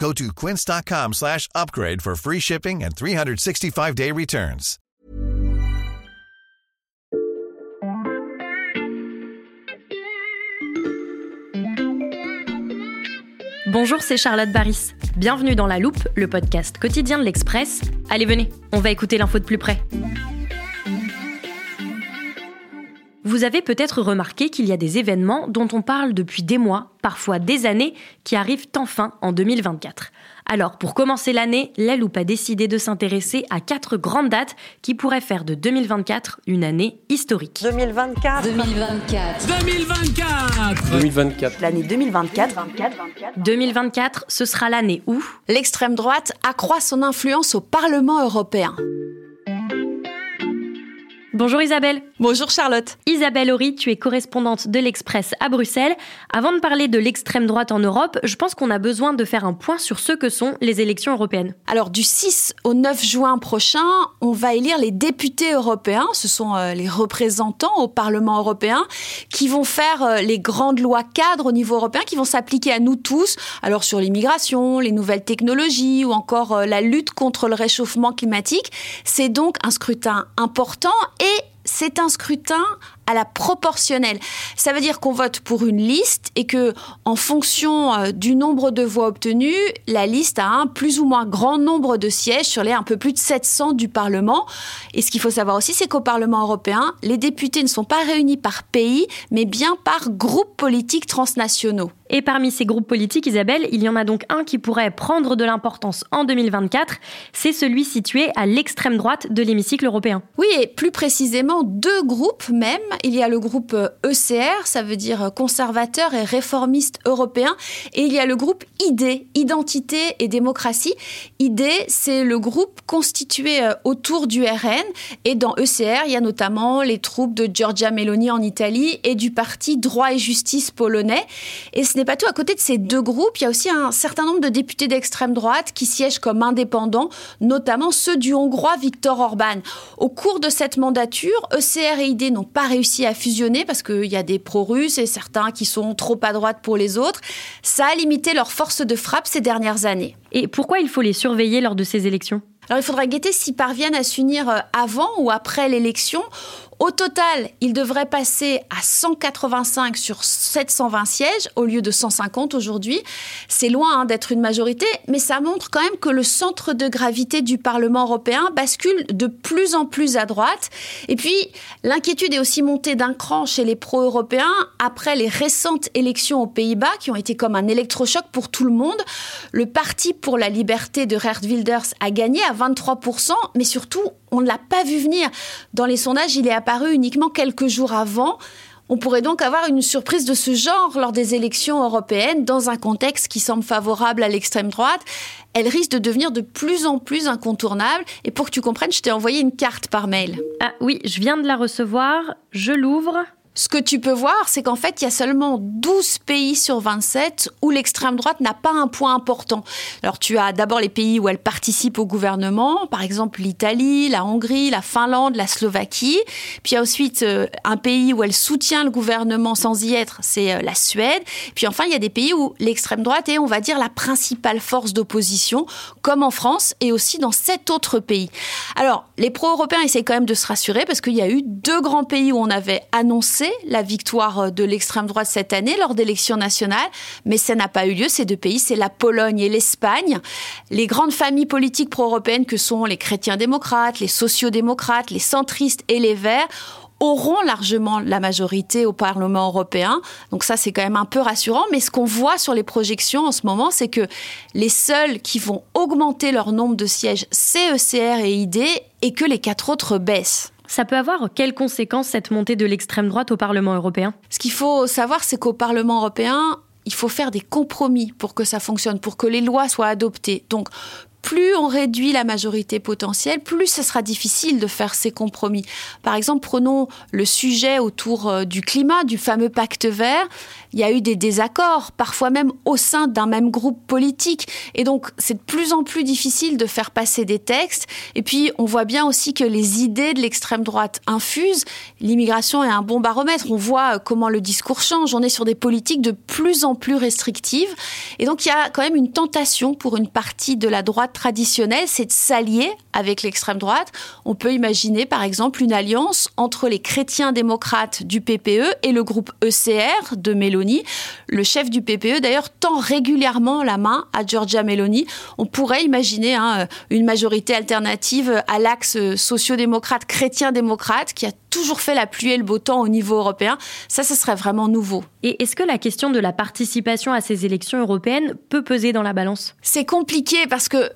Go to quince.com slash upgrade for free shipping and 365-day returns. Bonjour, c'est Charlotte Baris. Bienvenue dans La Loupe, le podcast quotidien de l'Express. Allez, venez, on va écouter l'info de plus près. Vous avez peut-être remarqué qu'il y a des événements dont on parle depuis des mois, parfois des années, qui arrivent enfin en 2024. Alors, pour commencer l'année, La Loupe a décidé de s'intéresser à quatre grandes dates qui pourraient faire de 2024 une année historique. 2024. 2024. 2024 2024. L'année 2024. 2024, ce sera l'année où L'extrême droite accroît son influence au Parlement européen. Bonjour Isabelle. Bonjour Charlotte. Isabelle Horry, tu es correspondante de l'Express à Bruxelles. Avant de parler de l'extrême droite en Europe, je pense qu'on a besoin de faire un point sur ce que sont les élections européennes. Alors du 6 au 9 juin prochain, on va élire les députés européens, ce sont euh, les représentants au Parlement européen qui vont faire euh, les grandes lois cadres au niveau européen qui vont s'appliquer à nous tous, alors sur l'immigration, les nouvelles technologies ou encore euh, la lutte contre le réchauffement climatique. C'est donc un scrutin important et c'est un scrutin à la proportionnelle. Ça veut dire qu'on vote pour une liste et que, en fonction euh, du nombre de voix obtenues, la liste a un plus ou moins grand nombre de sièges sur les un peu plus de 700 du Parlement. Et ce qu'il faut savoir aussi, c'est qu'au Parlement européen, les députés ne sont pas réunis par pays, mais bien par groupes politiques transnationaux. Et parmi ces groupes politiques, Isabelle, il y en a donc un qui pourrait prendre de l'importance en 2024. C'est celui situé à l'extrême droite de l'hémicycle européen. Oui, et plus précisément deux groupes même. Il y a le groupe ECR, ça veut dire conservateur et réformiste européen, et il y a le groupe ID, Identité et démocratie. ID, c'est le groupe constitué euh, autour du RN, et dans ECR, il y a notamment les troupes de Giorgia Meloni en Italie et du parti Droit et Justice polonais. Et ce n'est pas tout. À côté de ces deux groupes, il y a aussi un certain nombre de députés d'extrême droite qui siègent comme indépendants, notamment ceux du Hongrois Viktor Orban. Au cours de cette mandature, ECR et ID n'ont pas réussi à fusionner parce qu'il y a des pro-russes et certains qui sont trop à droite pour les autres. Ça a limité leur force de frappe ces dernières années. Et pourquoi il faut les surveiller lors de ces élections? Alors il faudra guetter s'ils parviennent à s'unir euh, avant ou après l'élection. Au total, ils devraient passer à 185 sur 720 sièges au lieu de 150 aujourd'hui. C'est loin hein, d'être une majorité, mais ça montre quand même que le centre de gravité du Parlement européen bascule de plus en plus à droite. Et puis, l'inquiétude est aussi montée d'un cran chez les pro-européens après les récentes élections aux Pays-Bas qui ont été comme un électrochoc pour tout le monde. Le Parti pour la liberté de Geert Wilders a gagné à 23%, mais surtout, on ne l'a pas vu venir. Dans les sondages, il est apparu uniquement quelques jours avant. On pourrait donc avoir une surprise de ce genre lors des élections européennes dans un contexte qui semble favorable à l'extrême droite. Elle risque de devenir de plus en plus incontournable. Et pour que tu comprennes, je t'ai envoyé une carte par mail. Ah oui, je viens de la recevoir. Je l'ouvre. Ce que tu peux voir, c'est qu'en fait, il y a seulement 12 pays sur 27 où l'extrême droite n'a pas un point important. Alors, tu as d'abord les pays où elle participe au gouvernement, par exemple l'Italie, la Hongrie, la Finlande, la Slovaquie. Puis il y a ensuite euh, un pays où elle soutient le gouvernement sans y être, c'est euh, la Suède. Puis enfin, il y a des pays où l'extrême droite est, on va dire, la principale force d'opposition, comme en France et aussi dans sept autres pays. Alors, les pro-européens essayent quand même de se rassurer parce qu'il y a eu deux grands pays où on avait annoncé la victoire de l'extrême droite cette année lors d'élections nationales, mais ça n'a pas eu lieu. Ces deux pays, c'est la Pologne et l'Espagne. Les grandes familles politiques pro-européennes que sont les chrétiens démocrates, les sociaux-démocrates, les centristes et les verts auront largement la majorité au Parlement européen. Donc ça, c'est quand même un peu rassurant. Mais ce qu'on voit sur les projections en ce moment, c'est que les seuls qui vont augmenter leur nombre de sièges, c'est ECR et ID, et que les quatre autres baissent. Ça peut avoir quelles conséquences cette montée de l'extrême droite au Parlement européen? Ce qu'il faut savoir, c'est qu'au Parlement européen, il faut faire des compromis pour que ça fonctionne, pour que les lois soient adoptées. Donc, plus on réduit la majorité potentielle, plus ce sera difficile de faire ces compromis. Par exemple, prenons le sujet autour euh, du climat, du fameux pacte vert. Il y a eu des désaccords, parfois même au sein d'un même groupe politique. Et donc, c'est de plus en plus difficile de faire passer des textes. Et puis, on voit bien aussi que les idées de l'extrême droite infusent. L'immigration est un bon baromètre. On voit euh, comment le discours change. On est sur des politiques de plus en plus restrictives. Et donc, il y a quand même une tentation pour une partie de la droite traditionnelle, c'est de s'allier avec l'extrême droite. On peut imaginer par exemple une alliance entre les chrétiens démocrates du PPE et le groupe ECR de Meloni. Le chef du PPE d'ailleurs tend régulièrement la main à Giorgia Meloni. On pourrait imaginer hein, une majorité alternative à l'axe sociodémocrate chrétien-démocrate qui a toujours fait la pluie et le beau temps au niveau européen. Ça, ce serait vraiment nouveau. Et est-ce que la question de la participation à ces élections européennes peut peser dans la balance? C'est compliqué parce que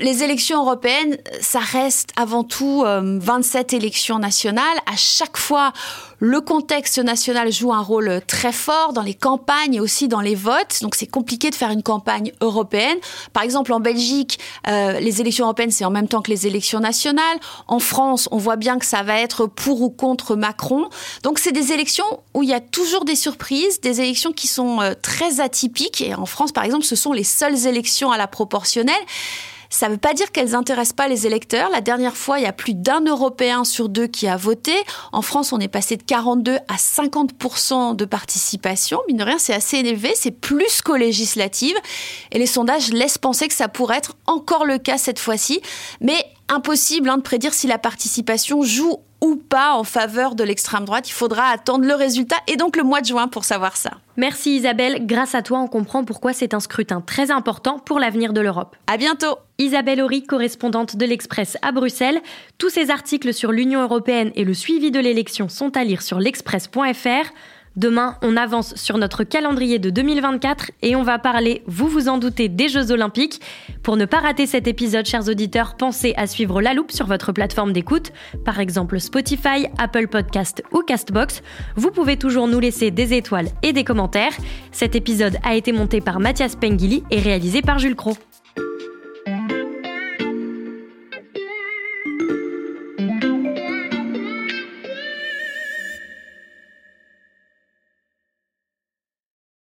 les élections européennes, ça reste avant tout 27 euh, élections nationales. À chaque fois, le contexte national joue un rôle très fort dans les campagnes et aussi dans les votes. Donc c'est compliqué de faire une campagne européenne. Par exemple, en Belgique, euh, les élections européennes, c'est en même temps que les élections nationales. En France, on voit bien que ça va être pour ou contre Macron. Donc c'est des élections où il y a toujours des surprises, des élections qui sont euh, très atypiques. Et en France, par exemple, ce sont les seules élections à la proportionnelle. Ça ne veut pas dire qu'elles n'intéressent pas les électeurs. La dernière fois, il y a plus d'un Européen sur deux qui a voté. En France, on est passé de 42 à 50% de participation. Mine de rien, c'est assez élevé. C'est plus qu'aux législatives. Et les sondages laissent penser que ça pourrait être encore le cas cette fois-ci. Mais impossible hein, de prédire si la participation joue ou pas en faveur de l'extrême droite. Il faudra attendre le résultat et donc le mois de juin pour savoir ça. Merci Isabelle. Grâce à toi, on comprend pourquoi c'est un scrutin très important pour l'avenir de l'Europe. À bientôt. Isabelle Horry, correspondante de l'Express à Bruxelles. Tous ces articles sur l'Union européenne et le suivi de l'élection sont à lire sur l'express.fr. Demain, on avance sur notre calendrier de 2024 et on va parler, vous vous en doutez, des Jeux Olympiques. Pour ne pas rater cet épisode, chers auditeurs, pensez à suivre La Loupe sur votre plateforme d'écoute, par exemple Spotify, Apple Podcast ou Castbox. Vous pouvez toujours nous laisser des étoiles et des commentaires. Cet épisode a été monté par Mathias Pengili et réalisé par Jules Cro.